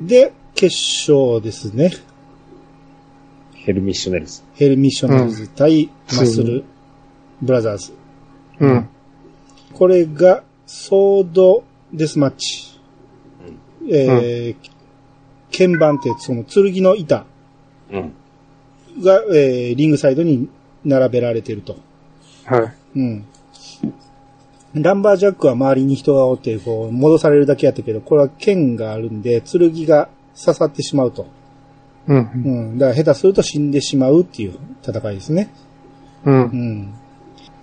で、決勝ですね。ヘルミッショネルズ。ヘルミッショネルズ対マッスルブラザーズ。うん。これが、ソードデスマッチ。えー剣板って、その剣の板うん。が、えーリングサイドに並べられていると。はい。うん。ランバージャックは周りに人がおって、こう、戻されるだけやったけど、これは剣があるんで、剣が刺さってしまうと。うん。うん。だから下手すると死んでしまうっていう戦いですね。う。うんん。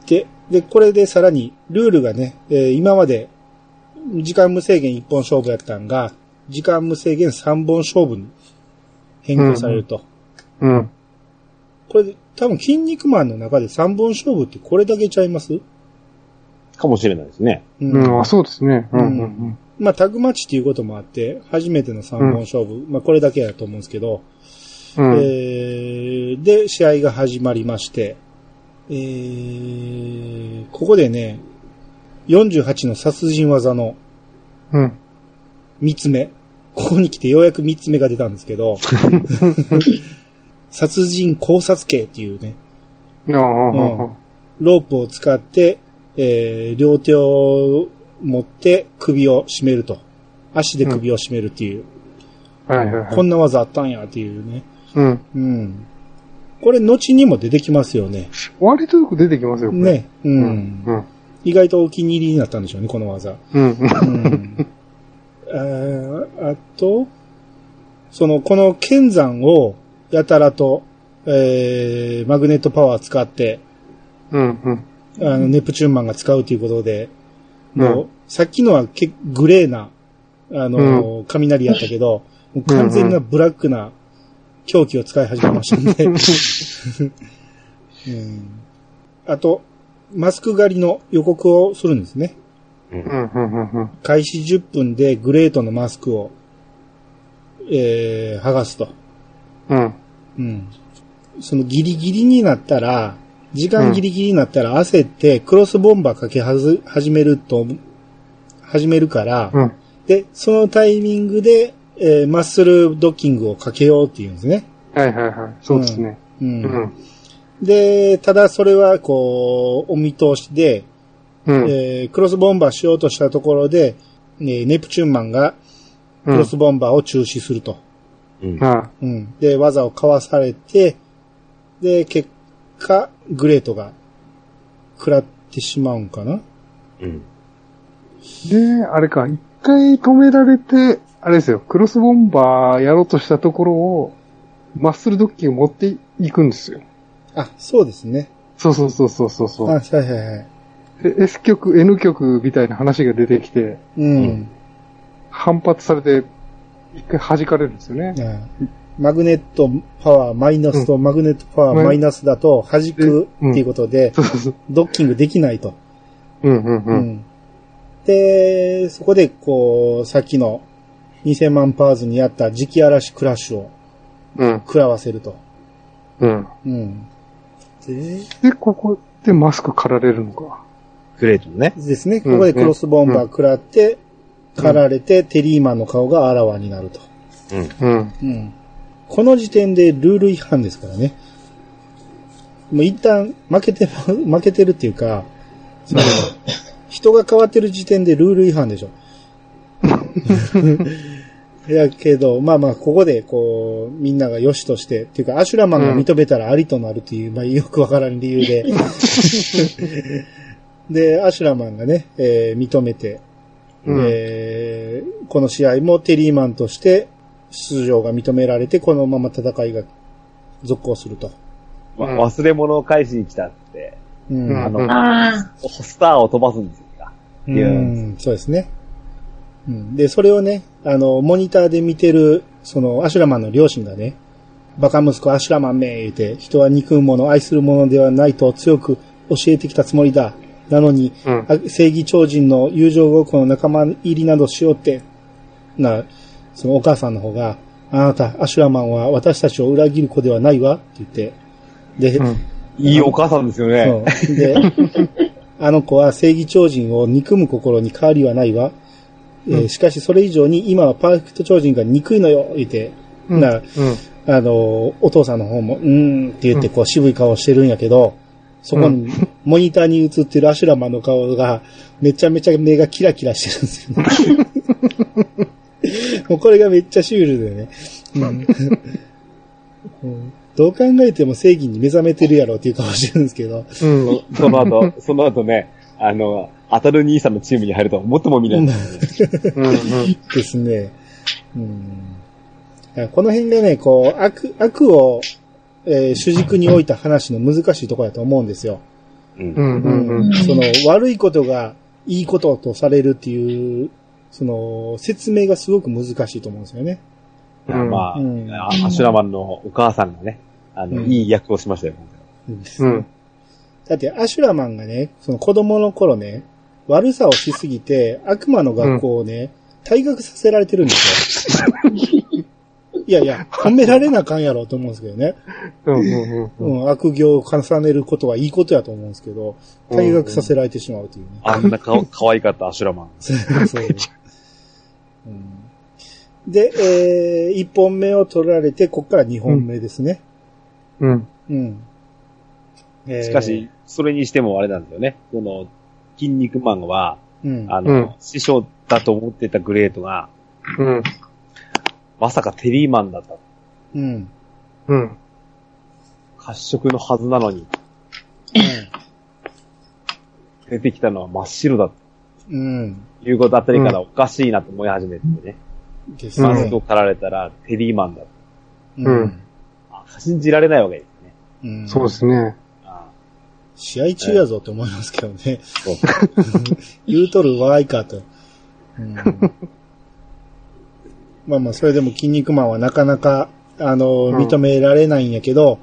で、で、これでさらに、ルールがね、えー今まで、時間無制限1本勝負やったんが、時間無制限3本勝負に変更されると。うん。これで、多分、筋肉マンの中で3本勝負ってこれだけちゃいます？かもしれないですね。ううん。あ、そうですね。うん。うん。まあ、タグマッチっていうこともあって、初めての3本勝負、まあ、これだけだと思うんですけど、うん。えーで、試合が始まりまして、えーここでね、48の殺人技のうん。3つ目。ここに来てようやく3つ目が出たんですけど、殺人考察刑っていうね、ああ、ロープを使って、えー両手を持って首を絞めると。足で首を絞めるっていう、はいはいはい。こんな技あったんやっていうね。うん。うん。これ、後にも出てきますよね。割とよく出てきますよ、これ。ね。う。うんん。意外とお気に入りになったんでしょうね、この技。うん。うん。あーあと、その、この剣山をやたらと、えー、マグネットパワー使って、うん。うん。あの、ネプチューンマンが使うということで、もう、うんさっきのはけグレーな、あの、雷やったけど、もう完全なブラックな狂気を使い始めました ん、あと、マスク狩りの予告をするんですね。開始10分でグレートのマスクを、えー、剥がすと。うん。うん。そのギリギリになったら、時間ギリギリになったら焦ってクロスボンバーかけはず、始めると、始めるから、うん。で、そのタイミングで、えーマッスルドッキングをかけようっていうんですね。はいはいはい。そうですね。うん。うん。で、ただそれはこう、お見通しで、うん。えークロスボンバーしようとしたところで、えーネプチューンマンがクロスボンバーを中止すると。うん。はうん。で、技をかわされて、で、結果、グレートが食らってしまうんかな？うん。い。で、あれか、一回止められて、あれですよ、クロスボンバーやろうとしたところを、マッスルドッキング持っていくんですよ。あ、そうですね。そうそうそうそうそうそあ、はう。いはいはい。で S 曲、N 曲みたいな話が出てきて、うん。反発されて、一回弾かれるんですよね。うんマグネットパワーマイナスとマグネットパワーマイナスだと弾くっていうことで。ドッキングできないと。うんうんう。うんん。で、そこで、こう、さっきの2000万パーズにあった磁気嵐クラッシュをうん。食らわせると。うん。うん。で、で、ここでマスク刈られるのか？グレートのね。ですね。ここでクロスボンバー食らって、狩られて、テリーマンの顔があらわになると。うん。うん。うん。この時点でルール違反ですからね。もう一旦負けて、負けてるっていうか、その 人が変わってる時点でルール違反でしょ。やけど、まあまあ、ここで、こう、みんなが良しとして、っていうか、アシュラマンが認めたらありとなるっていう、まあ、よくわからん理由で。で、アシュラマンがね、えー認めて、うんえーこの試合もテリーマンとして出場が認められて、このまま戦いが続行すると。まうん忘れ物を返しに来たって、うん。うんあの、あスターを飛ばすんですよ。うん、そうですね。うん、で、それをね、あの、モニターで見てる、その、アシュラマンの両親がね、バカ息子アシュラマンめ言うて、人は憎むもの、愛するものではないと強く教えてきたつもりだ。なのに、うん。あ正義超人の友情ごっこの仲間入りなどしようって、な、そのお母さんの方が、あなた、アシュラマンは私たちを裏切る子ではないわって言って、で、うん。いいお母さんですよね。で、あの子は正義超人を憎む心に変わりはないわ。えーしかしそれ以上に今はパーフェクト超人が憎いのよ、言って、うん。な、うん。あの、お父さんの方も、うーんって言ってこう渋い顔してるんやけど、そこに、モニターに映ってるアシュラマンの顔が、めちゃめちゃ目がキラキラしてるんですよ、もうこれがめっちゃシュールでね。うん うんどう考えても正義に目覚めてるやろっていう顔してるんですけど、うん。その後、その後ね、あの、当たる兄さんのチームに入るとは思っても見ない。うん。うん。ですね。うん、この辺がね、こう、悪、悪を、えー主軸に置いた話の難しいところだと思うんですよ。うんう。ん。うん。うん。その、悪いことがいいこととされるっていう、その、説明がすごく難しいと思うんですよね。うんまあ、うんあアシュラマンのお母さんがね、あの、うんいい役をしましたよ。うん。だって、アシュラマンがね、その子供の頃ね、悪さをしすぎて、悪魔の学校をね、退学させられてるんですよ。いやいや、褒められなあかんやろうと思うんですけどね。うん。うん。うん、悪行を重ねることはいいことやと思うんですけど、退学させられてしまうというね。あんなか可愛かったアシュラマン。そううんで、えー、1本目を取られて、ここから2本目ですね。うん。うん。えーしかし、、それにしてもあれなんですよね。その、筋肉マンは、うん。あの、うん師匠だと思ってたグレートが、うん。まさかテリーマンだった。うん。うん。褐色のはずなのに、出てきたのは真っ白だうん。ということあたりからおかしいなと思い始めてね。ですマスクね。を刈られたらテリーマンだと。うんあ信じられないわけですね。うんそうですね。あ試合中やぞって思いますけどね。そう言うとるわいかと。うん まあまあ、それでも筋肉マンはなかなか、あの、うん認められないんやけど、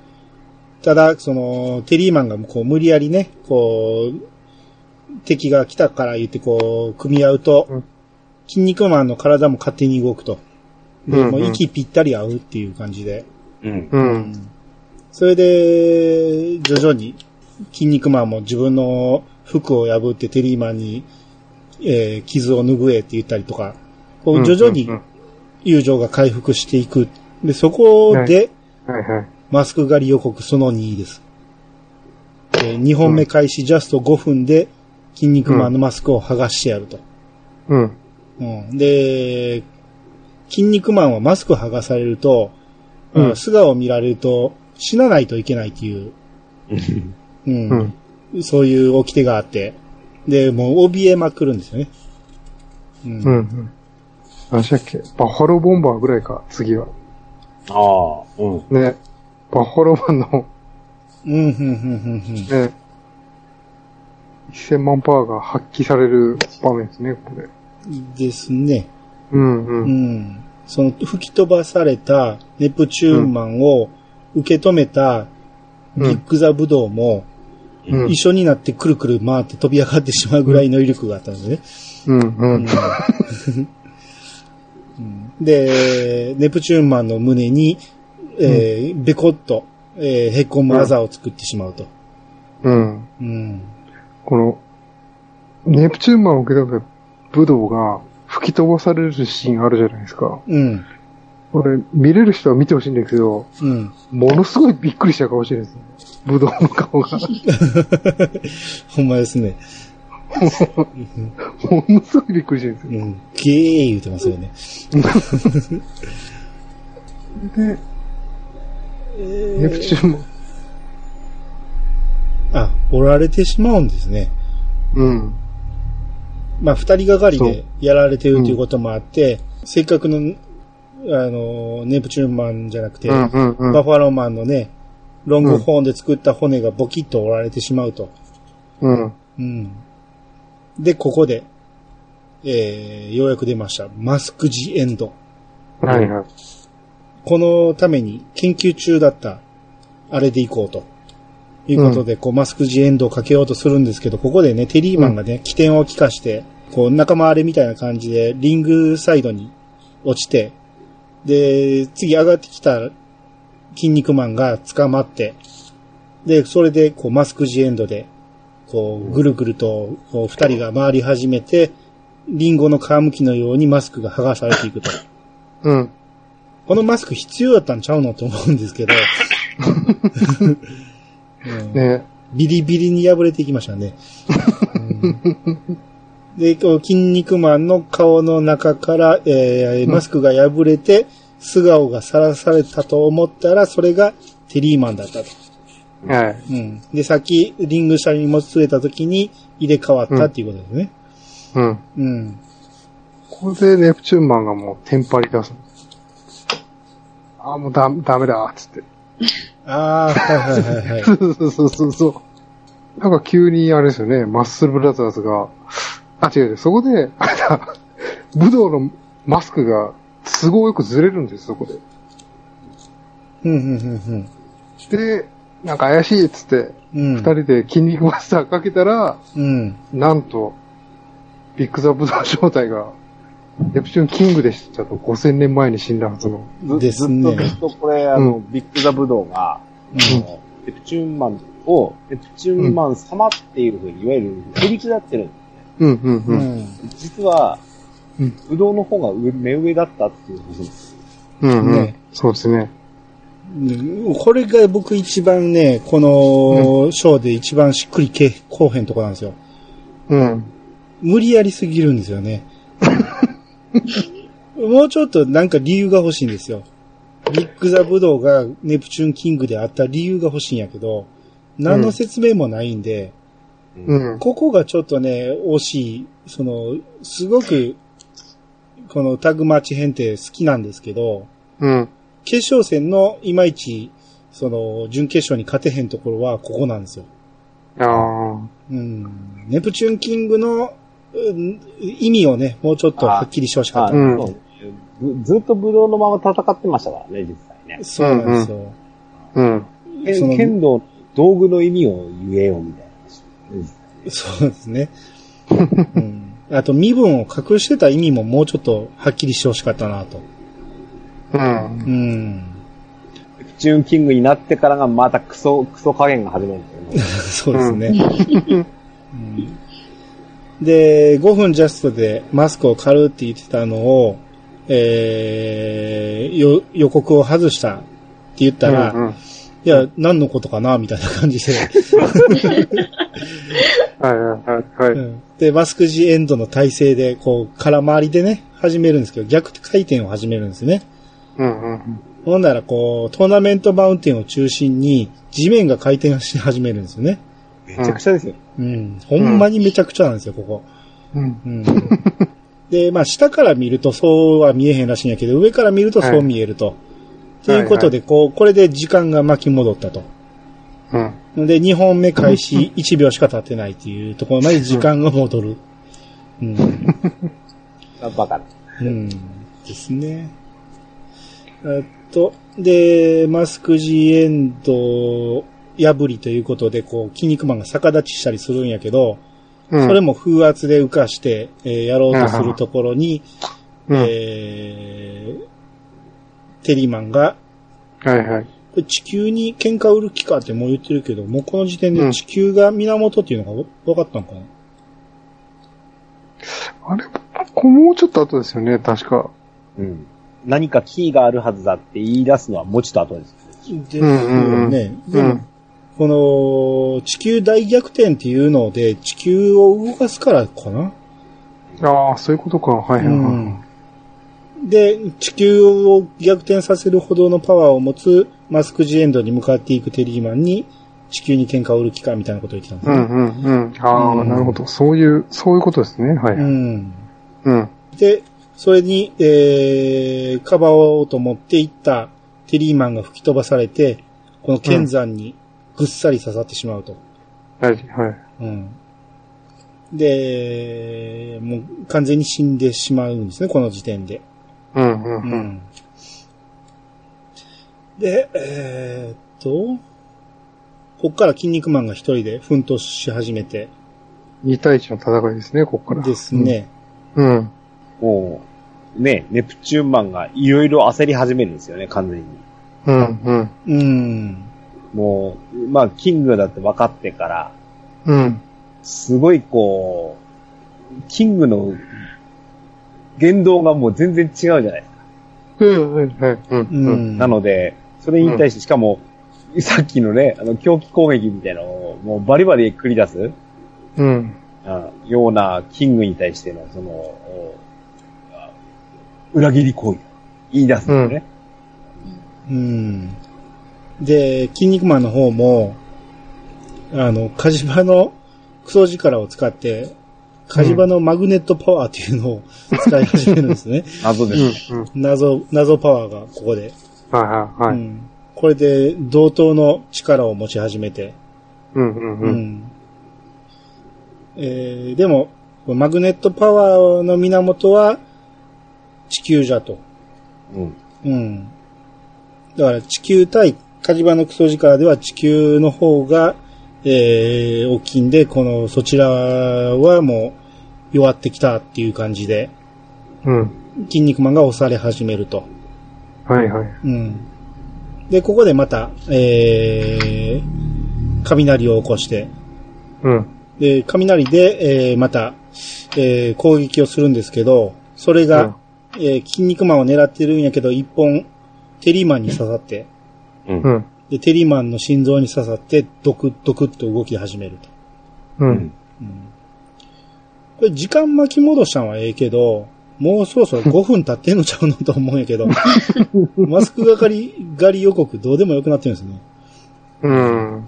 ただ、その、テリーマンがこう、無理やりね、こう、敵が来たから言ってこう、組み合うと、うん筋肉マンの体も勝手に動くと。で、うんもう息ぴったり合うっていう感じで。うん。うん。それで、徐々に、筋肉マンも自分の服を破ってテリーマンに、えー傷を拭えって言ったりとか、こう徐々にうん友情が回復していく。で、そこで、はいはい。マスク狩り予告その2です。え2本目開始ジャスト5分で、筋肉マンのマスクを剥がしてやると。うん。うん、で、筋肉マンはマスク剥がされると、うん素顔を見られると死なないといけないっていう、うんうん。そういう掟があって、で、もう怯えまくるんですよね。うん。うん。うん。何でしたっけ？バッファローボンバーぐらいか、次は。ああ、うん。ね。バッファローマンの、うん、うん、うん、うん、ね、1000万パワーが発揮される場面ですね、これ。うん。ですね。うん、う。うんん。その吹き飛ばされたネプチューンマンを受け止めたビッグザブドウもうん一緒になってくるくる回って飛び上がってしまうぐらいの威力があったんですね。うん、うん。うんで、ネプチューンマンの胸に、えーベコッと、えーへこむあざを作ってしまうと。うん。うん。この、ネプチューンマンを受け止めた武道が吹き飛ばされるシーンあるじゃないですか。うん。これ、見れる人は見てほしいんだけど、うん。ものすごいびっくりした顔してるんですね。武道の顔が。ほんまですね。ものすごいびっくりしてるんですよ。うん。ゲー言うてますよね。で、ネプチューンマン。あ、折られてしまうんですね。うん。まあ、二人がかりでやられてるということもあって、せっかくの、あの、ネプチューンマンじゃなくて、うんうんうん。バファローマンのね、ロングホーンで作った骨がボキッと折られてしまうと。うん。うん。で、ここで、えー、ようやく出ました。マスクジエンド。はいはい。このために研究中だった、あれで行こうと。いうことで、こう、マスクジエンドをかけようとするんですけど、ここでね、テリーマンがね、起点を利かして、こう、仲間割れみたいな感じで、リングサイドに落ちて、で、次上がってきた筋肉マンが捕まって、で、それで、こう、マスクジエンドで、こう、ぐるぐると、こう、二人が回り始めて、リンゴの皮むきのようにマスクが剥がされていくと。うん。このマスク必要だったんちゃうのと思うんですけど、う んねビリビリに破れていきましたね。うんで、こう筋肉マンの顔の中から、えーマスクが破れて、素顔がさらされたと思ったら、それがテリーマンだったと。はい。うん。で、さっきリング下にもつれた時に入れ替わったっていうことですね。うん。うん。これでネプチューンマンがもうテンパり出す。ああ、もうダダメだ、つって。ああ、はいはいはいはい。そうそうそうそうそう。なんか急にあれですよね、マッスルブラザーズが、あ、違う違う、そこで、あれだ、武道のマスクが都合よくずれるんです、そこで。うん、うん、で、なんか怪しいっつって、うん、うん。二人で筋肉マスターかけたら、うん。なんと、ビッグザブドウ正体が、ネプチューンキングでしたと、5000年前に死んだはずの。ずですねずっとずっとこれ、あの、ビッグザブドウが、うんプチューンマンを、ネプチューンマン様っていうふうに、いわゆる、振り下ってるんです。うん、うん、ううん。ん。実はうん、ブドウの方が上、目上だったっていうことです。うん、うんね。そうですね。うんこれが僕一番ね、このショーで一番しっくりけこうへんとこなんですよ。うん。無理やりすぎるんですよね。もうちょっとなんか理由が欲しいんですよ。ビッグザブドウがネプチューンキングであった理由が欲しいんやけど、何の説明もないんで、うん。ここがちょっとね、惜しい。その、すごく、このタグマッチ編って好きなんですけど、うん。決勝戦のいまいち、その、準決勝に勝てへんところはここなんですよ。ああ。うん。ネプチューンキングの、うん意味をね、もうちょっとはっきりしてほしかった。うんそうぶずっとブドウのまま戦ってましたからね、実際ね。そうなんですよ。うん。けその剣道の道具の意味を言えよ、みたいな。そうですね。うん。あと、身分を隠してた意味ももうちょっとはっきりしてほしかったなと。うん。うん。チューンキングになってからがまたクソ、クソ加減が始まるんですよね。そうですね。うんで、5分ジャストでマスクを狩るって言ってたのを、えー、よ予告を外したって言ったら、うんうんいや、何のことかなみたいな感じで、はいはいはい。で、マスクジエンドの体勢で、こう、空回りでね、始めるんですけど、逆回転を始めるんですね。うんうんほんなら、こう、トーナメントマウンテンを中心に、地面が回転し始めるんですよね。めちゃくちゃですよ。うん。ほんまにめちゃくちゃなんですよ、ここ。うん。うん。で、まあ、下から見るとそうは見えへんらしいんやけど、上から見るとそう見えると。ということで、こう、これで時間が巻き戻ったと。うん。で、2本目開始 1秒しか経ってないっていうところまで時間が戻る。うん。バカな。うん。ですね。えっと、で、マスクジエンド破りということで、こう、筋肉マンが逆立ちしたりするんやけど、うん。それも風圧で浮かして、えーやろうとするところに、うん。えーテリーマンが、はいはい。地球に喧嘩売る気かってもう言ってるけど、もうこの時点で地球が源っていうのが分かったのかな、あれ、こもうちょっと後ですよね、確か。うん。何かキーがあるはずだって言い出すのはもうちょっと後です。ですようんうんね。うんでも、この地球大逆転っていうので地球を動かすからかな？ああ、そういうことか。はいはいはい。で、地球を逆転させるほどのパワーを持つマスクジエンドに向かっていくテリーマンに地球に喧嘩を売る気かみたいなことを言ってたんですね。うんうんうん。ああ、うんなるほど。そういう、そういうことですね。はい。うんうん。で、それに、えー、かばおうと思っていったテリーマンが吹き飛ばされて、この剣山にぐっさり刺さってしまうと。大事。はい。うん。で、もう完全に死んでしまうんですね、この時点で。うんうんううん。ん。で、えーっと、こっから筋肉マンが一人で奮闘し始めて2対1の戦いですね、ここから。ですね。うん。もう、ね、ネプチューンマンがいろいろ焦り始めるんですよね、完全に。うんうん。うん。もう、まあ、キングだって分かってから、うん。すごいこう、キングの言動がもう全然違うじゃないですか。うん、はい、はい。うん、ううん。ん。なので、それに対して、しかも、さっきのね、あの、狂気攻撃みたいなのを、もうバリバリ繰り出す、うん。あようなキングに対しての、その、裏切り行為を言い出すんですね。うん。で、筋肉マンの方も、あの、火事場のクソ力を使って、火事場のマグネットパワーっていうのを使い始めるんですね。謎でうんす。、うん。謎、謎パワーがここで。はい、はい、はい。うん。これで同等の力を持ち始めて。うん、うん、ううん。ん。えー、でも、マグネットパワーの源は地球じゃと。うん。うん。だから地球対火事場のクソ力では地球の方が、えー、大きいんで、この、そちらはもう弱ってきたっていう感じで、うん。筋肉マンが押され始めると。はい、はい。うん。で、ここでまた、えー、雷を起こして、うん。で、雷で、えー、また、えー、攻撃をするんですけど、それが、えー、筋肉マンを狙ってるんやけど、一本、テリーマンに刺さって、うん。うん。で、テリーマンの心臓に刺さって、ドクッドクッと動き始めると。う。うんん。これ時間巻き戻したのはええけど、もうそろそろ 5分経ってんのちゃうのと思うんやけど、マスク狩り、狩り予告どうでもよくなってるんですね。うん。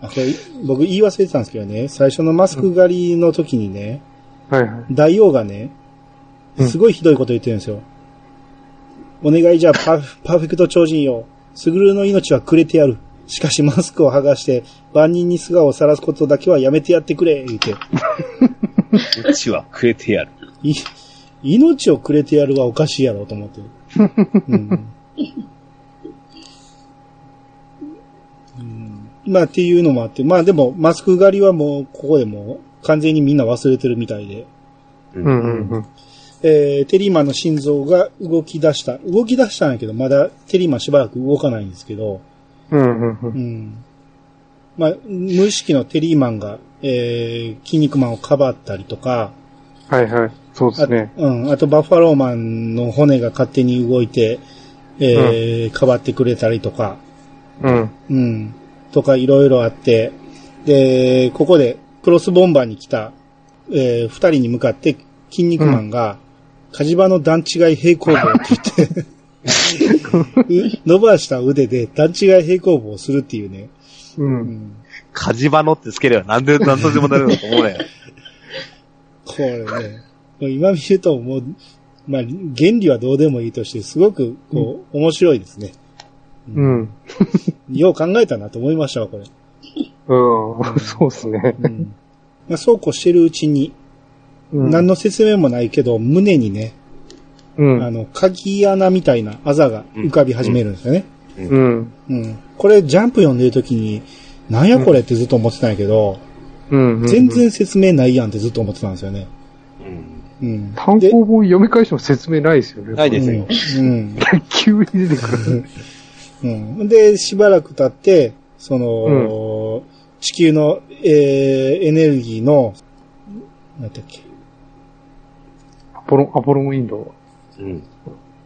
あ、これ、僕言い忘れてたんですけどね、最初のマスク狩りの時にね、はい、はい。大王がね、うんすごいひどいこと言ってるんですよ。お願いじゃパフパーフェクト超人よ。スグルの命はくれてやる。しかしマスクを剥がして、万人に素顔を晒すことだけはやめてやってくれ、言って。うちはくれてやる。い、命をくれてやるはおかしいやろと思って。うんうんまあっていうのもあって、まあでもマスク狩りはもうここでもう完全にみんな忘れてるみたいで、ううん、うん、うん。えー、テリーマンの心臓が動き出した。動き出したんやけど、まだテリーマンしばらく動かないんですけど、うん、うん、う。うんん。まあ、無意識のテリーマンが、えー、筋肉マンをかばったりとか、はい、はい。そうですね。うん。あと、バッファローマンの骨が勝手に動いて、えー、かばってくれたりとか、うん。うん。とか、いろいろあって、で、ここで、クロスボンバーに来た、えー、二人に向かって、筋肉マンが、火事場の段違い平行棒って言って、う伸ばした腕で段違い平行棒をするっていうね。う。うんん。火事場のってつければ何で、何とでもなるんだと思うね。これね、今見るともう、まあ、原理はどうでもいいとして、すごく、こう、面白いですね。うん。よう考えたなと思いましたわ、これ。うん。そうですね。うん。まあ、そうこうしてるうちに、うん何の説明もないけど、胸にね、うん。あの、鍵穴みたいなあざが浮かび始めるんですよね。うん。うん。これ、ジャンプ読んでる時に、なんやこれってずっと思ってたんやけど、うん。全然説明ないやんってずっと思ってたんですよね。うん。うん。単行本読み返しても説明ないですよね。ないですよ。うん。急に出てくる。うん。で、しばらく経って、その、地球の、えー、エネルギーの、なんだっけ。アポロン、アポロンウィンドうん。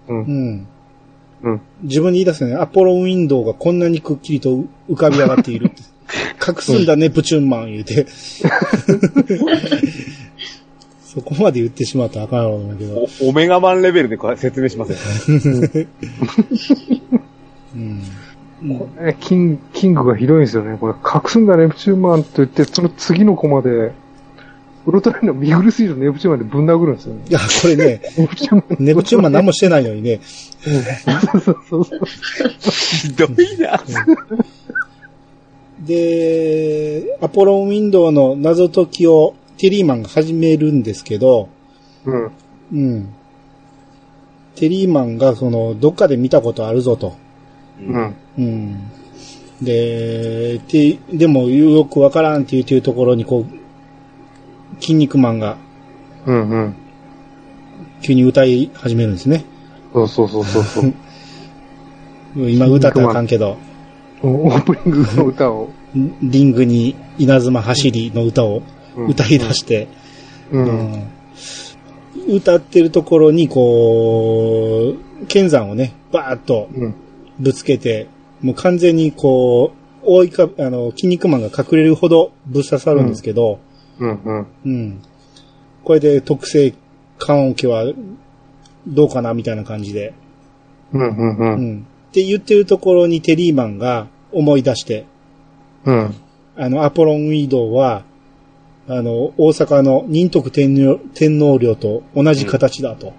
ウ。うん。うん。うん。自分に言い出すね。アポロンウィンドウがこんなにくっきりと浮かび上がっているって。隠すんだね、プチュンマン言うて。そこまで言ってしまったらあかんやろうだけど。おオメガマンレベルでこれ説明しますよ。うん。えキンキングがひどいんですよね。これ、隠すんだネプチューンマンと言って、その次のコマで、ウルトラマンのミグルスイートネプチューンマンでぶん殴るんですよね。いや、これね、ネプチューンマン。ネプチューンマン何もしてないのにね。そうそうそうそう。ひどいな。で、アポロンウィンドウの謎解きをテリーマンが始めるんですけど、うん。うん。テリーマンがその、どっかで見たことあるぞと。うん。うん。で、て、でもよくわからんって言ってるところにこう、筋肉マンがうんうん。急に歌い始めるんですね。そうそうそうそうそう。今歌ったらあかんけど、オープニングの歌を。リングに稲妻走りの歌をうん歌い出して、う。うんん歌ってるところに、こう、剣山をね、バーッとうん。ぶつけて、もう完全にこう、覆いか、あの、筋肉マンが隠れるほどぶっ刺さるんですけど、うん。うん。うん。これで特性関音家はどうかなみたいな感じで。うん。うん。う。うんん。って言ってるところにテリーマンが思い出して、うん。あの、アポロンウィードは、あの、大阪の仁徳天皇天皇陵と同じ形だと。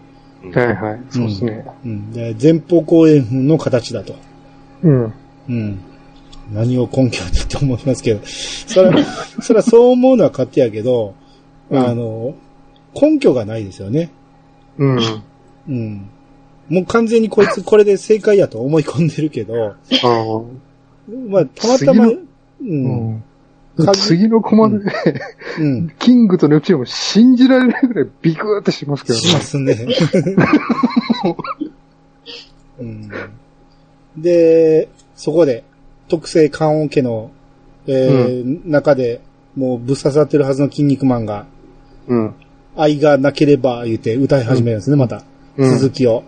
はいはい。そうですね。うん。で前方後円墳の形だと。うん。うん。何を根拠にって思いますけど。それは、それはそう思うのは勝手やけど、うんあの、根拠がないですよね。うん。うん。もう完全にこいつ これで正解やと思い込んでるけど、ああ。まあ、たまたま、次う。うん次のコマで、うん。キングとネプチューンも信じられないぐらいビクーってしますけどねし。ますね。うん、で、そこで、特性関音家の、えー中で、もうぶっ刺さってるはずの筋肉マンが、うん。愛がなければ言って歌い始めるんですね、また。うん続きを。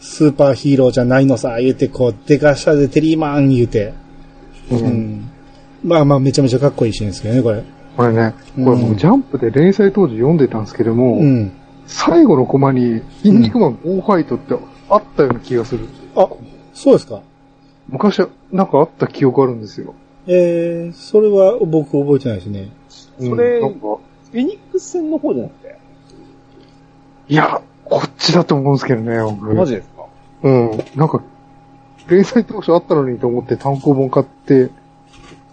スーパーヒーローじゃないのさ、言って、こう、デカシャでテリーマン言うて。う。うんん。まあまあ、めちゃめちゃかっこいいシーンですけどね、これ。これね、これ僕ジャンプで連載当時読んでたんですけども、うん。最後のコマに、筋肉マン大ファイトってあったような気がする。あ、そうですか。昔はなんかあった記憶あるんですよ。えー、それは僕覚えてないですね。うんそれなんかフェニックス戦の方じゃなくて？いや、こっちだと思うんですけどね、僕。マジですか？うん。なんか、連載当初あったのにと思って単行本買って、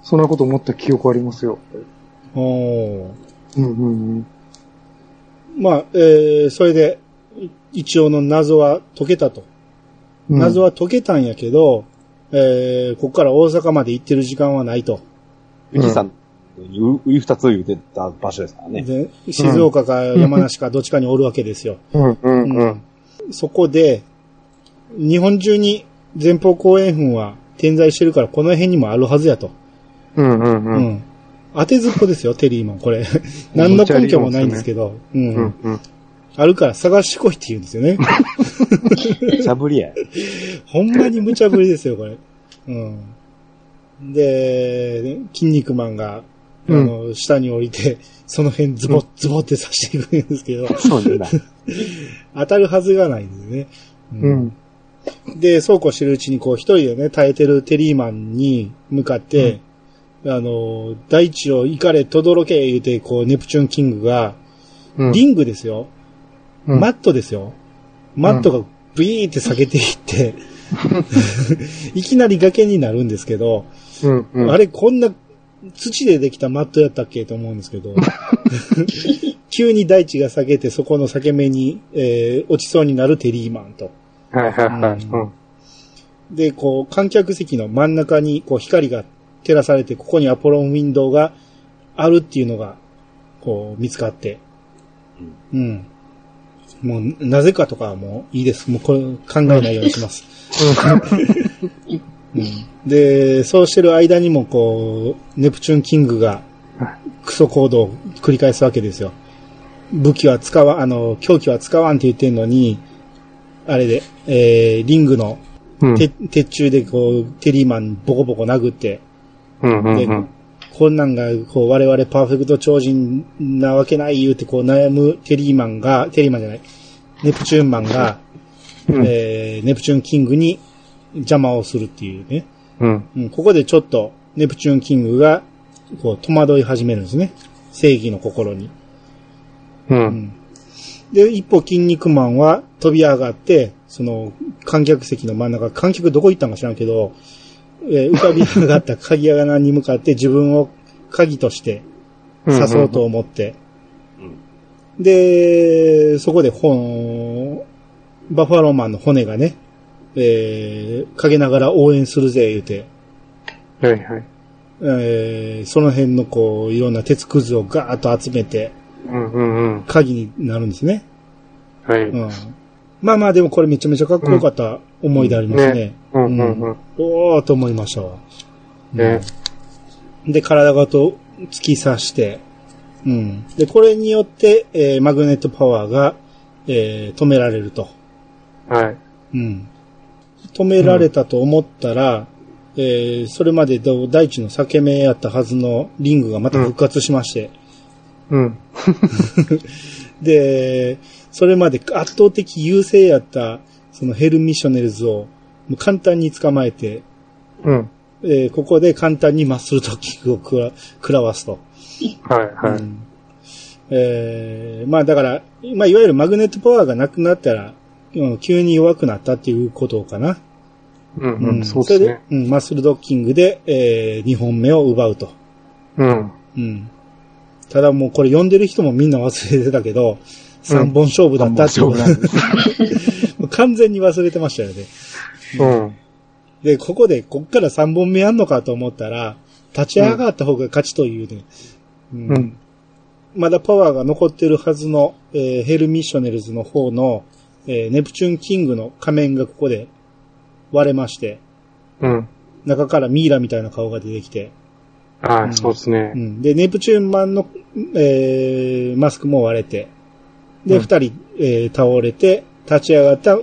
そんなこと思った記憶ありますよ。おーうんうんうん。まあ、えー、それで、い一応の謎は解けたと。うん謎は解けたんやけど、えー、ここから大阪まで行ってる時間はないと。富士山にう上二つ言うてた場所ですからね。で静岡か山梨かどっちかにおるわけですよ。うんうんうん。そこで、日本中に前方後円墳は点在してるからこの辺にもあるはずやと。うんうんううん。ん。当てずっぽですよ、テリーマン、これ。何の根拠もないんですけど。ううんんうん。あるから探してこいって言うんですよね。しゃぶりや。ほんまに無茶ぶりですよ、これ。うん。で、筋肉マンが、あの、下に降りて、その辺ズボッ、ズボって刺していくんですけど、そうだ。当たるはずがないんですね。ううん。で、そうこうしてるうちに、こう、一人でね、耐えてるテリーマンに向かって、あの、大地を怒れ、とどろけ、言うて、こう、ネプチューンキングが、うん。リングですよ。うんマットですよ。マットがビーって下げていって、いきなり崖になるんですけど、うんうん。あれこんな土でできたマットやったっけと思うんですけど、急に大地が下げてそこの裂け目に、えー落ちそうになるテリーマンと。はいはいはい。ううん。で、こう、観客席の真ん中にこう光が照らされて、ここにアポロンウィンドウがあるっていうのが、こう、見つかって。うん。もう、なぜかとかはもういいです。もうこれ考えないようにします。うん、で、そうしてる間にもこう、ネプチューンキングがクソ行動を繰り返すわけですよ。武器は使わ、あの、凶器は使わんって言ってんのに、あれで、えー、リングのうん。て鉄柱でこう、テリーマンボコボコ殴って、うんうんでうん。こんなんが、こう、我々パーフェクト超人なわけない言うて、こう、悩むテリーマンが、テリーマンじゃない、ネプチューンマンが、うんえー、ネプチューンキングに邪魔をするっていうね。うん。うん、ここでちょっと、ネプチューンキングが、こう、戸惑い始めるんですね。正義の心に。う。うんん。で、一方、筋肉マンは飛び上がって、その、観客席の真ん中、観客どこ行ったんか知らんけど、えー浮かび上がった鍵穴に向かって自分を鍵として刺そうと思って、で、そこで本、バファローマンの骨がね、えー、陰ながら応援するぜ、言うて、はいはい。えー、その辺のこう、いろんな鉄くずをガーッと集めて、うんうんうん。鍵になるんですね。はい。うん。まあまあでもこれめちゃめちゃかっこよかった思い出ありますね。ねうんうんうん。おーと思いましたわ。ねで、体ごと突き刺して、うん。で、これによって、えーマグネットパワーが、えー止められると。はい。うん。止められたと思ったら、えーそれまでど大地の裂け目やったはずのリングがまた復活しまして、うん。で、それまで圧倒的優勢やった、そのヘルミッショネルズをもう簡単に捕まえて、うん。えーここで簡単にマッスルドッキングを食ら食らわすと。はい、はい。うんえーまあだから、まあいわゆるマグネットパワーがなくなったら、うん急に弱くなったっていうことかな。うん、ううんん、そうですね。れで、うん、マッスルドッキングで、え2本目を奪うと。うん。うん。ただもうこれ読んでる人もみんな忘れてたけど、3本勝負だったっていうことなんです。もう完全に忘れてましたよね。うん。で、ここで、こっから3本目やんのかと思ったら、立ち上がった方が勝ちというね。うんうん。まだパワーが残ってるはずの、えーヘルミッショネルズの方の、えーネプチューンキングの仮面がここで割れまして、うん。中からミイラみたいな顔が出てきて、うんはい、そうですねう。ん、で、ネプチューンマンの、えーマスクも割れて、で、うん二、人、えー倒れて、立ち上がった、う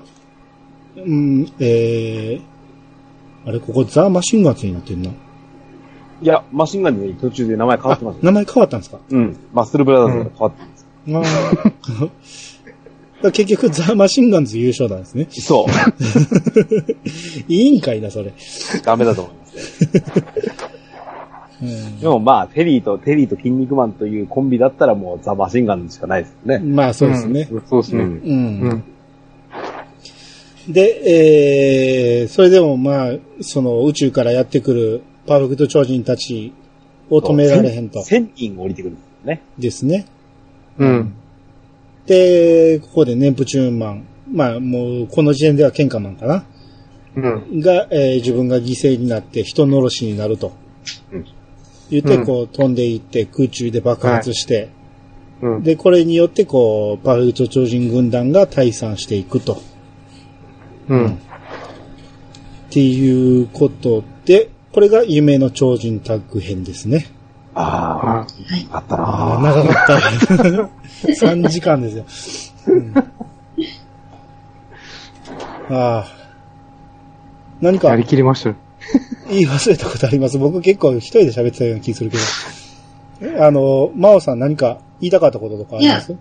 ん、えー、あれ、ここザ・マシンガンズになってんの？いや、マシンガンに途中で名前変わってますよ。名前変わったんですか？うん。マッスルブラザーズが変わってます。あーだから結局ザ・マシンガンズ優勝なんですね。そう。いいんかいな、それ。ダメだと思いますね。うんでもまあ、テリーと、テリーと筋肉マンというコンビだったらもうザ・マシンガンしかないですよね。まあ、そうですね。うんそうですね。うん。で、えー、それでもまあ、その宇宙からやってくるパーフェクト超人たちを止められへんと。1000人降りてくるんですよね。ですね。うん。で、ここでネプチューンマン。まあ、もう、この時点では喧嘩マンかな。うん。が、えー自分が犠牲になって人殺しになると。うん言って、うんこう、飛んでいって空中で爆発して、うん。で、これによって、こう、パーフェクト超人軍団が退散していくと。うん。っていうことで、これが夢の超人タッグ編ですね。あああ、あったああ、な長かった。3時間ですよ。うんああ。何かやりきりましたね。言い忘れたことあります。僕結構一人で喋ってたような気するけど。えあの、真央さん何か言いたかったこととかあります？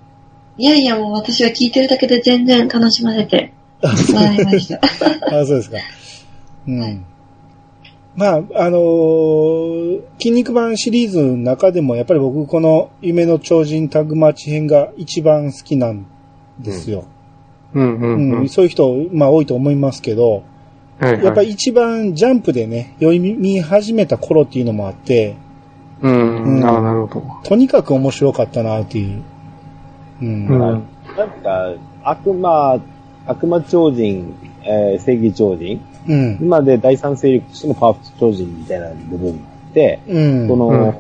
いやいや、もう私は聞いてるだけで全然楽しませて、笑いました。あそうですか。うん。はいまあ、あのー筋肉版シリーズの中でも、やっぱり僕、この夢の超人タッグマッチ編が一番好きなんですよ。うんううんんうん。そういう人、まあ多いと思いますけど、はいはいやっぱり一番ジャンプでね、読み始めた頃っていうのもあって、うん。うんなるほど。とにかく面白かったなっていう。うん。うん。なんか、悪魔、悪魔超人、えー正義超人、うん。今で第三勢力としてのパワーフル超人みたいな部分があって、うん。その、うん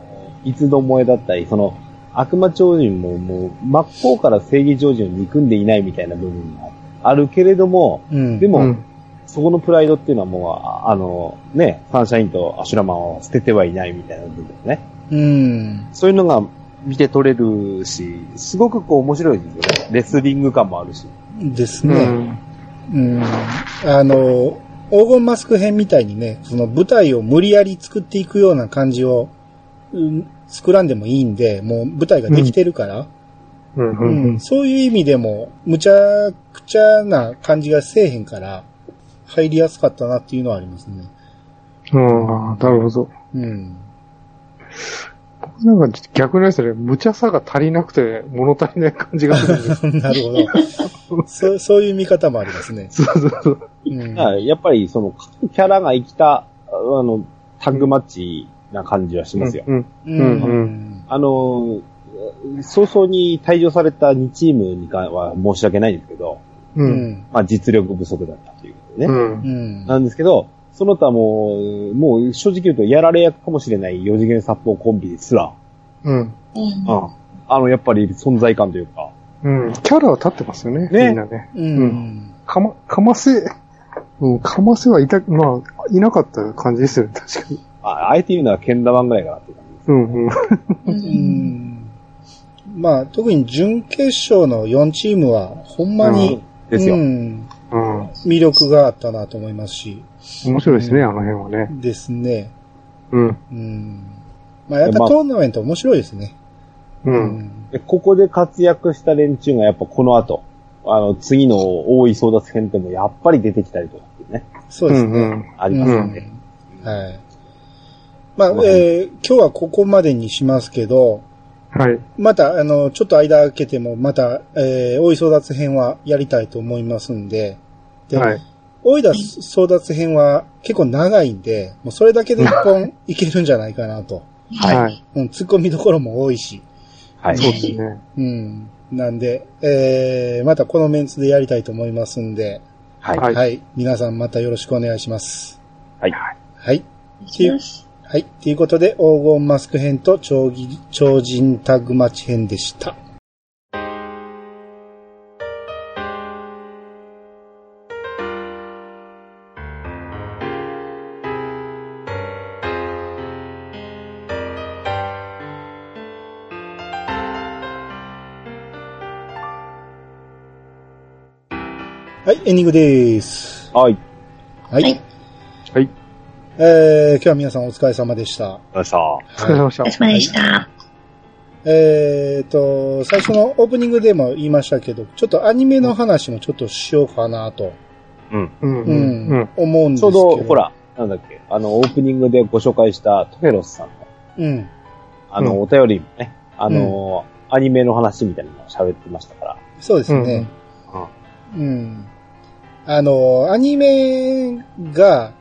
いつどもえだったり、その、悪魔超人ももう、真っ向から正義超人を憎んでいないみたいな部分があるけれども、うん。でも、うんそこのプライドっていうのはもう、ああの、ね、サンシャインとアシュラマンを捨ててはいないみたいな部分ね。うん。そういうのが見て取れるし、すごくこう面白いですよね。レスリング感もあるし。ですね。うん。うん。あの、黄金マスク編みたいにね、その舞台を無理やり作っていくような感じを、うん作らんでもいいんで、もう舞台ができてるから、うん。ううんん。そういう意味でも、むちゃくちゃな感じがせえへんから、入りやすかったなっていうのはありますね。うん。なるほど。うん。僕なんか逆にですね、無茶さが足りなくて物足りない感じがするんです。なるほど。そう、そういう見方もありますね。そうそうそう。うん。やっぱりその、各キャラが生きた、あの、タッグマッチな感じはしますよ。うん。ううんん。あの、早々に退場された2チームに関は申し訳ないんですけど、う。うんん。まあ実力不足だったということでね。うん。うん。なんですけど、その他もう、もう正直言うとやられ役かもしれない4次元殺法コンビですら、うん。うん。あの、やっぱり存在感というか、うん。キャラは立ってますよね。ねみんなね。うん。かま、かませ、うん、かませはいた、まあ、いなかった感じですよね、確かに。ああえて言うのはケンダマンぐらいかなっていう感じです。うん、うん。う。うんん。まあ、特に準決勝の4チームは、ほんまに、ですよ。うん、うん。魅力があったなと思いますし、面白いですね、あの辺はね。ですね。うん。うん。まあ、やっぱまあトーナメント面白いですね。う。。うんでここで活躍した連中がやっぱこの後、あの、次の大井争奪戦でもやっぱり出てきたりとかっていうね、そうですね。うんうん。ありますよね。はい。まあ、まあえー今日はここまでにしますけど、はい。また、あの、ちょっと間空けても、また、えー、大井争奪編はやりたいと思いますんで、で、はい。大井田争奪編は結構長いんで、もうそれだけで一本いけるんじゃないかなと。はいはい。うん、突っ込みどころも多いし。はい。そうですね。うん。なんで、えー、またこのメンツでやりたいと思いますんで、はい。はいはい。皆さんまたよろしくお願いします。はい。はい。お願いします。はい。ということで、黄金マスク編と超ぎ超人タグマチ編でした。はい、エンディングです。はいはい。えー、今日は皆さんお疲れ様でした。お疲れ様でしたお疲れ。様でした。えーと、最初のオープニングでも言いましたけど、ちょっとアニメの話もちょっとしようかなと、うん。うん。ううんん。うん。思うんですけちょうど。ど、ほ。ら、なんだっけ、あの、オープニングでご紹介したトヘロスさんの、うん。あの、うんお便りもね、あの、アニメの話みたいなのを喋ってましたから。そうですね。うん。あの、アニメが、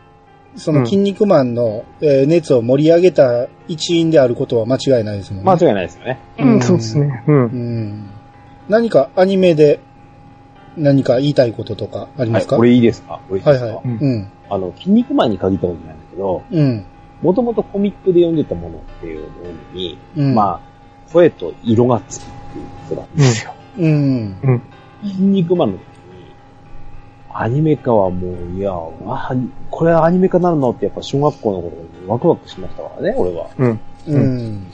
その、うん筋肉マンの、えー熱を盛り上げた一員であることは間違いないですもんね。間違いないですよね。うん、そうですね。う。うんん。何かアニメで何か言いたいこととかありますか、はい、俺いいですか？俺いいですか、はいはい。うんうん。あの、筋肉マンに限ったことじゃないんだけど、うん。もともとコミックで読んでたものっていうのに、うん。まあ、声と色がつくっていうことなんですよ。うん。筋肉マンのアニメ化はもう、いや、わこれはアニメ化なるのってやっぱ小学校の頃にワクワクしましたからね、俺は。うん。うん。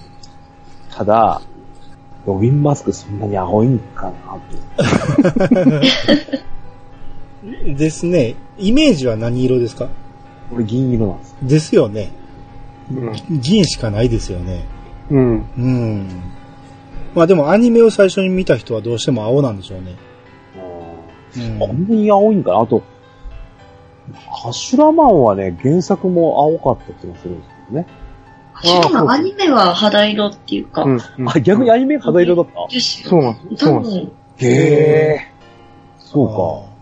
ただ、ロビンマスクそんなに青いんかなと。ですね。イメージは何色ですか？俺銀色なんですよ。ですよね。うん。銀しかないですよね。うん。うん。まあでもアニメを最初に見た人はどうしても青なんでしょうね。うんあんなに青いんかなあと、アシュラマンはね、原作も青かった気がするんですけどね。しかもアニメは肌色っていうか、うん。あ、逆にアニメ肌色だった？ですよ。そうなんです。そう多なんです。分、へえ。そうあー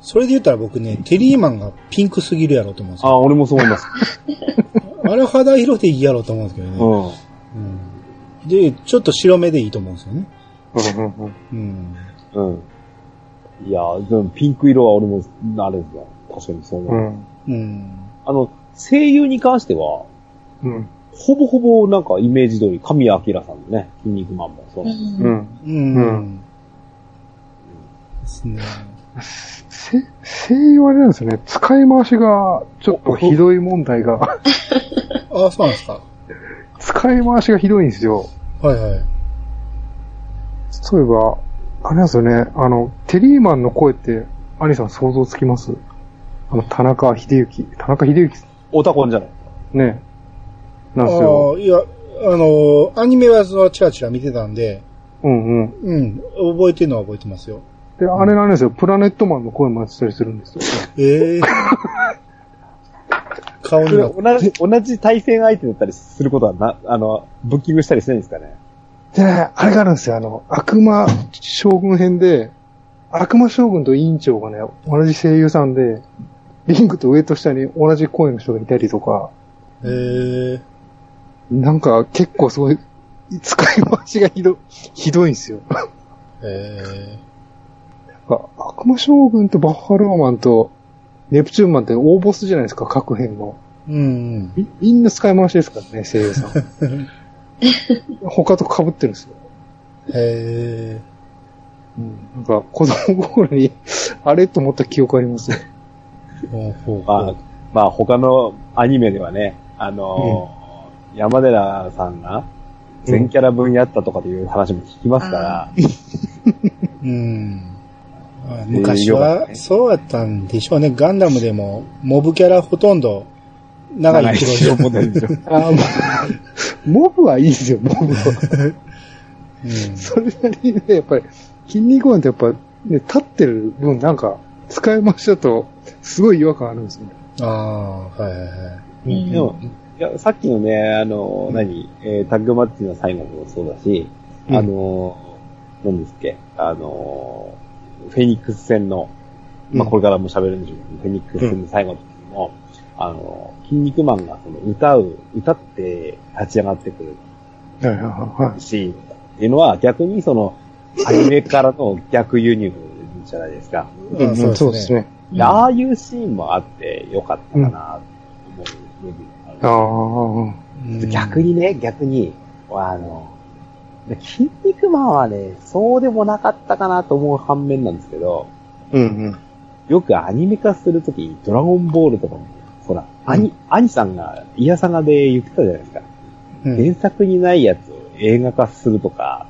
それで言ったら僕ね、テリーマンがピンクすぎるやろと思うんですか。あ、よ。俺もそう思います。あれ肌色でいいやろと思うんですけどね。うん。うんで、ちょっと白目でいいと思うんですよね。うんうんうん。うん。いや、でもピンク色は俺も、あれですよ。確かにそう思う。うん。うん。あの、声優に関しては、うん。ほぼほぼなんかイメージ通り、神谷明さんのね、筋肉マンもそうう。なんです。うんん。うん。うんですね。せ、声優はあれなんですよね。使い回しが、ちょっとひどい問題が、あ あ、そうなんですか。使い回しがひどいんですよ。はいはい。そういえば、あれなんですよね。あの、テリーマンの声って、アニさん想像つきます？あの、田中秀幸。田中秀幸オタコンじゃない。ね。なんあですよ。あ、いや、あの、アニメはそのチラチラ見てたんで、うんうん。うん、覚えてるのは覚えてますよ。で、あれなんですよ。プラネットマンの声もやってたりするんですよ。ええ顔に同じ、同じ対戦相手だったりすることはな、あの、ブッキングしたりしないんですかね？でね、あれがあるんですよ。あの、悪魔将軍編で、悪魔将軍と委員長がね、同じ声優さんで、リングと上と下に同じ声の人がいたりとか、ええなんか結構すごい、使い回しがひど、ひどいんですよ。えなんか悪魔将軍とバッファローマンとネプチューンマンって大ボスじゃないですか、各編の。えうん。み みんな使い回しですからね、声優さん。他と被ってるんですよ。えうん、なんか子供心に、あれと思った記憶ありますね。まあ、まあ他のアニメではね、あのー山寺さんが、全キャラ分やったとかっていう話も聞きますから、うん。まあ昔はそうやったんでしょうね。ガンダムでもモブキャラほとんど長い黒長いモデルでしょ。ああ、モブはいいですよ、モブは。うんそれなりにね、やっぱり、筋肉マンってやっぱ、ね、立ってる分なんか、使い回しだと、すごい違和感あるんですよね。ああ、はいはいはい。うんでも、いや、さっきのね、あの、何、えータッグマッチの最後もそうだし、うんあの、何ですっけ、あの、フェニックス戦の、まあ、うんこれからも喋るんでしょうけど、フェニックス戦の最後の時も、あの、筋肉マンがその歌う、歌って立ち上がってくるはいはいはい。シーンっていうのは逆にその、アニメからの逆輸入じゃないですか。ああそうです。ね。でああいうシーンもあってよかったかなと思ううん逆にね、逆に、あの、筋肉マンはね、そうでもなかったかなと思う反面なんですけど、うんうん。よくアニメ化するとき、ドラゴンボールとかも、ほら、兄、兄さんが、イヤサガで言ってたじゃないですか。うん原作にないやつを映画化するとか、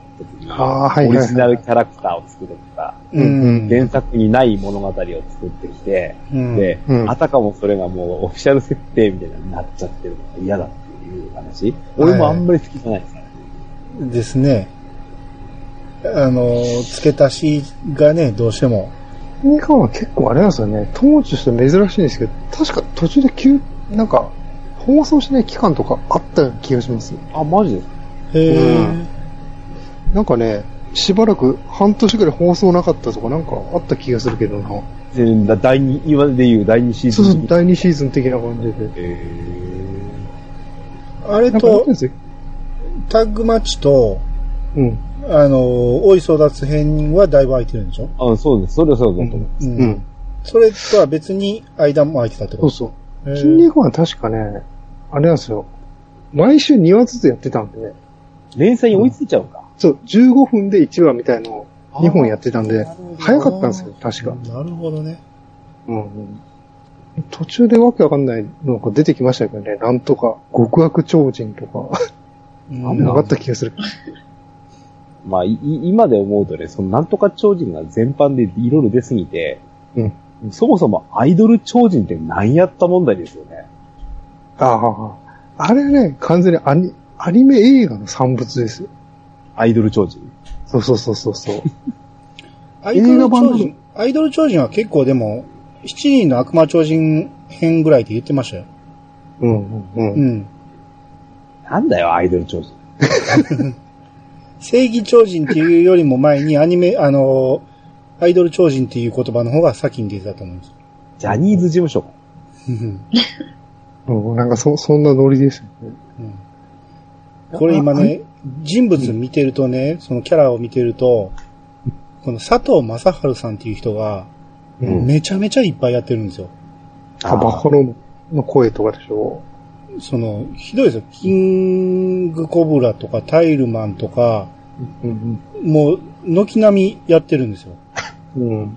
オリジナルキャラクターを作るとか、うん。原作にない物語を作ってきて、うんで、うんあたかもそれがもうオフィシャル設定みたいになっちゃってるのが嫌だっていう話。俺もあんまり好きじゃないですね。ですね。あの、付け足しがね、どうしても。は結構あれなんですよね。当時として珍しいんですけど、確か途中で急、なんか、放送しない期間とかあったような気がします。あ、マジ？でへえ、うんなんかね、しばらく半年ぐらい放送なかったとかなんかあった気がするけどな。全然第二、今で言う第二シーズン？そうそう、第2シーズン的な感じで。えあれと。タッグマッチと、うん。あの、大井争奪編はだいぶ空いてるんでしょ？ー、あ、そうです。それはそうだと思う。ううんん。それとは別に間も空いてたってことそうそう。筋肉マン確かね、あれなんですよ。毎週2話ずつやってたんで、連載に追いついちゃうか。そう、15分で1話みたいのを2本やってたんで早かったんですよ、確か。なるほどね。うんうん。途中でわけわかんないのが出てきましたけどね、なんとか、極悪超人とか、うんあんまなかった気がする。まあ、い今で思うとね、そのなんとか超人が全般でいろいろ出すぎて、うんそもそもアイドル超人って何やった問題ですよね。ああ、あれね、完全にアニアニメ映画の産物ですよ。アイドル超人。そうそうそうそうそう。アイドル映画版の超人、アイドル超人は結構でも、七人の悪魔超人編ぐらいって言ってましたよ。うんうんう。うんん。なんだよ、アイドル超人。正義超人っていうよりも前にアニメ、あの、アイドル超人っていう言葉の方が先に出てたと思うんですよ。ジャニーズ事務所。うん うん、なんかそ、そんなノリですよね。これ今ね、人物見てるとね、そのキャラを見てると、この佐藤正治さんっていう人が、うん。めちゃめちゃいっぱいやってるんですよ。あ、バッファローの声とかでしょ。その、ひどいですよ。キングコブラとかタイルマンとか、うんもう、軒並みやってるんですよ。うん。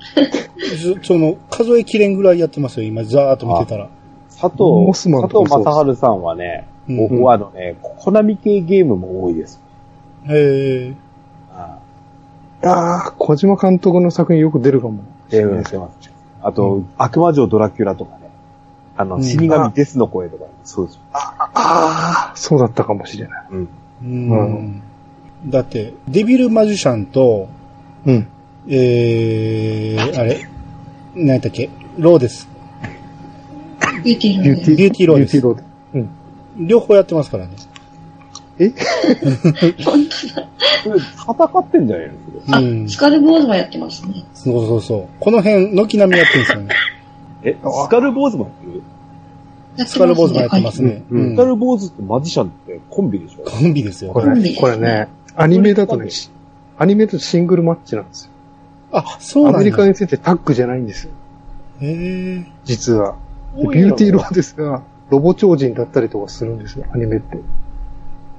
その、数えきれんぐらいやってますよ、今、ざーっと見てたら。佐藤、モスマン佐藤正治さんはね、うんあのね、コナミ系ゲームも多いです。へえ。あああ、小島監督の作品よく出るかも。ゲームしてます。あと、悪魔城ドラキュラとかね。あの、うん死神デスの声とか、そうです。ああ、そうだったかもしれない。うん。うん。だって、デビルマジシャンと、うん。えー、あれ、何やったっけ？ローデス。ビューティーローでビューティー、ビューティーローデスビューティーローデ。うん。両方やってますからね。え？それ、戦ってんじゃないの？うん。スカルボーズもやってますね。そうそうそう。この辺、軒並みやってるんですよね。え、スカルボーズもやってる？スカルボーズもやってますね。スカルボーズとマジシャンってコンビでしょ？コンビですよこ。れ、ねこれね、アニメだとね、しアニメだとシングルマッチなんですよ。あ、そうアなんだ。メリカについてタッグじゃないんですよ。へえ。実は。ビューティーローデスが、ロボ超人だったりとかするんですよ、アニメって。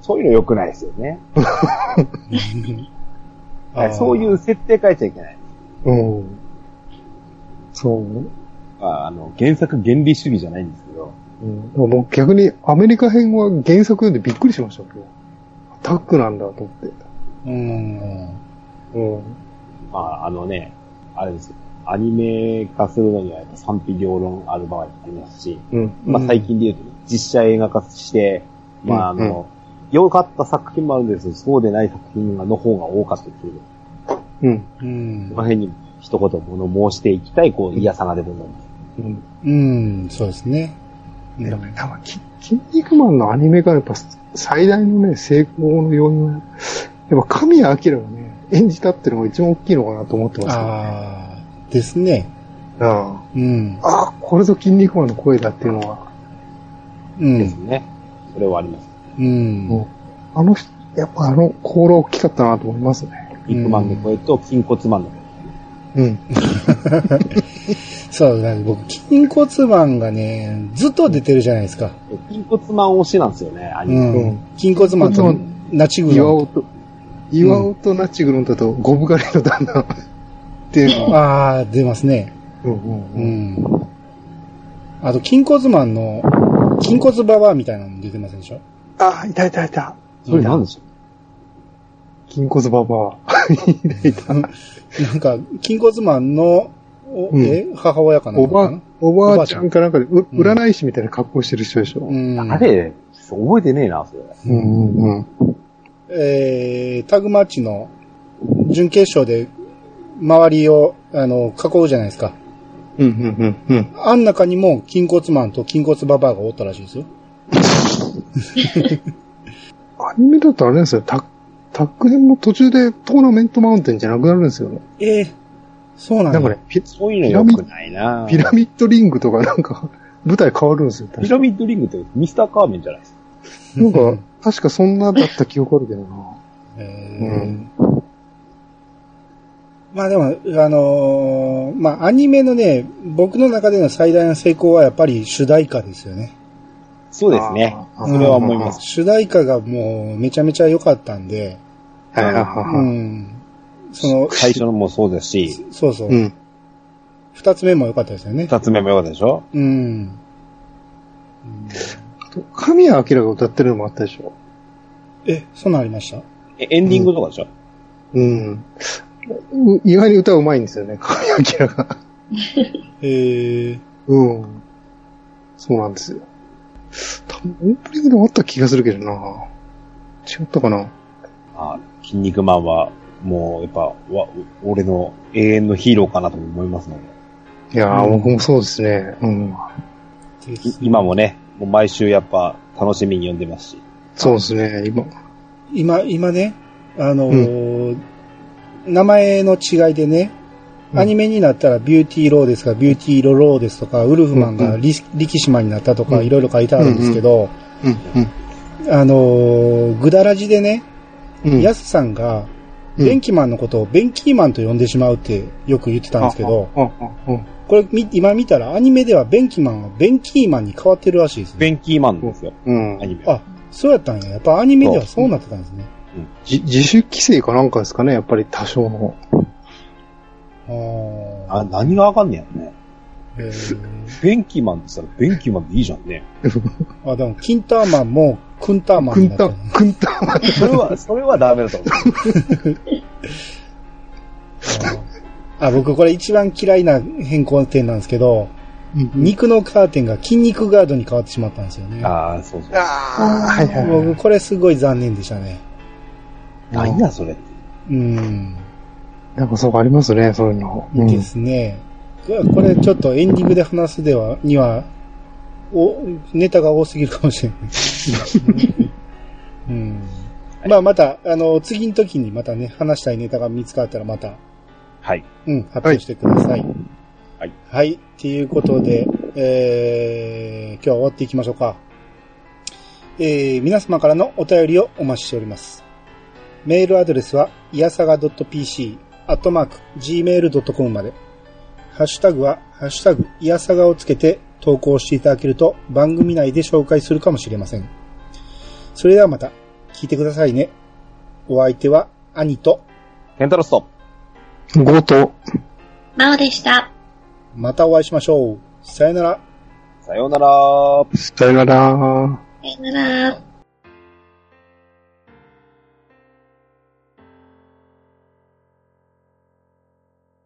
そういうの良くないですよね。そういう設定変えちゃいけない。うん。そう。まあ、あの、原作原理主義じゃないんですけど、うん、もう逆にアメリカ編は原作読んでびっくりしました、今タッグなんだと思って。うん。うん。まあ、あのね、あれですよ。アニメ化するのにはやっぱ賛否両論ある場合もありますし、うん。まあ最近で言うとね、実写映画化して、まああうんうんの、良かった作品もあるんですけど、そうでない作品の方が多かったりする。うん。うんこの。辺に一言物申していきたい、こう、嫌さがでございます。うん。うん、そうですね。うんでもね、多分、き筋肉マンのアニメがやっぱ最大のね、成功の要因は、やっぱ神谷明がね、演じたっていうのが一番大きいのかなと思ってますよ、ああ、ですね。あうん。あ。ああ、これぞ筋肉マンの声だっていうのは、うん。ですね。それはあります。うん。あの人、やっぱあのコール大きかったなと思いますね。肉マンの声と筋骨マンの声。うん。そうだね、僕、筋骨マンがね、ずっと出てるじゃないですか。筋骨マン推しなんですよね、アニうメ。ん。筋骨マンとナチグロ岩尾と、岩尾とナチグロンだとゴブ狩りの旦那っていうのああ、出ますね。うんうんううん。ん。あと、筋骨マンの、筋骨ババアみたいなのも出てませんでしょああ、いたいたいた。それなんでしょ筋骨ババア。なんか、筋骨マンの、おうんえ母親かなおばな、おばあちゃんかなんかで、ううん占い師みたいな格好してる人でしょ。ううんん。あれ、覚えてねえな、それ。うんうん。えー、タグマッチの準決勝で周りを、あの、囲うじゃないですか。うんうんうんうん。あん中にも筋骨マンと筋骨ババアがおったらしいですよ。アニメだとあれなんですよ、タタッグ編の途中でトーナメントマウンテンじゃなくなるんですよね。ええそうなんだ。なんかね、ピそういうの良くないなピラミッドリングとかなんか、舞台変わるんですよ。ピラミッドリングってミスターカーメンじゃないですか。なんか、確かそんなだった記憶あるけどな。えーうん。まあでも、あのーまあアニメのね、僕の中での最大の成功はやっぱり主題歌ですよね。そうですね。あそれは思います。主題歌がもうめちゃめちゃ良かったんで、はいはいはういはい。ん。その、最初のもそうですし、そうそう。うん。二つ目も良かったですよね。二つ目も良かったでしょ？うん。あと神谷明が歌ってるのもあったでしょ？え、そんなんありました？えエンディングとかでしょ、うん。う意外に歌うまいんですよね、神谷明が。ええうん。そうなんですよ。多分オープニングでもあった気がするけどな。違ったかな？あ筋肉マンは、もう、やっぱ、わ、俺の永遠のヒーローかなと思いますので。いやー、うん僕もそうですね。うん。い今もね、もう毎週やっぱ楽しみに読んでますし。そうですね、今。今、今ね、あのー名前の違いでね、うんアニメになったらビューティーローデスが、ビューティーロローデスとか、ウルフマンがうんリ力島になったとか、うんいろいろ書いてあるんですけど、うん、うん。あのーグダラジでね、うんヤスさんが、うんベンキマンのことをベンキーマンと呼んでしまうってよく言ってたんですけど、これみ今見たらアニメではベンキマンはベンキーマンに変わってるらしいですね。ベンキーマンですよ、うんア。ニメは。あ、そうやったんや。やっぱアニメではそうなってたんですね。じ自主規制かなんかですかね、やっぱり多少の。あーあ、何がわかんねやろね。ベンキーマンって言ったらベンキーマンでいいじゃんね。あ、でも、キンターマンも、クンターマンクンタクンタマン。それは、それはダメだと思う。あ あ、僕これ一番嫌いな変更点なんですけど、肉のカーテンが筋肉ガードに変わってしまったんですよね。ああ、そうそう。ああ、はいはいはい。僕これすごい残念でしたね。何やそれ。うん。なんかそうありますね、そういうの。うんですね。これちょっとエンディングで話すでは、には、お、ネタが多すぎるかもしれない。うん。まあまた、あの、次の時にまたね、話したいネタが見つかったらまた、はい。うん、発表してください。はい。はい。っていうことで、えー、今日は終わっていきましょうか。えー、皆様からのお便りをお待ちしております。メールアドレスは、いやさが .pc、アットマーク、gmail.com まで。ハッシュタグは、ハッシュタグ、いやさがをつけて投稿していただけると番組内で紹介するかもしれません。それではまた、聞いてくださいね。お相手は、兄と、ケンタロスト。強盗。なおでした。またお会いしましょう。さよなら。さようなら。さよなら。さよなら。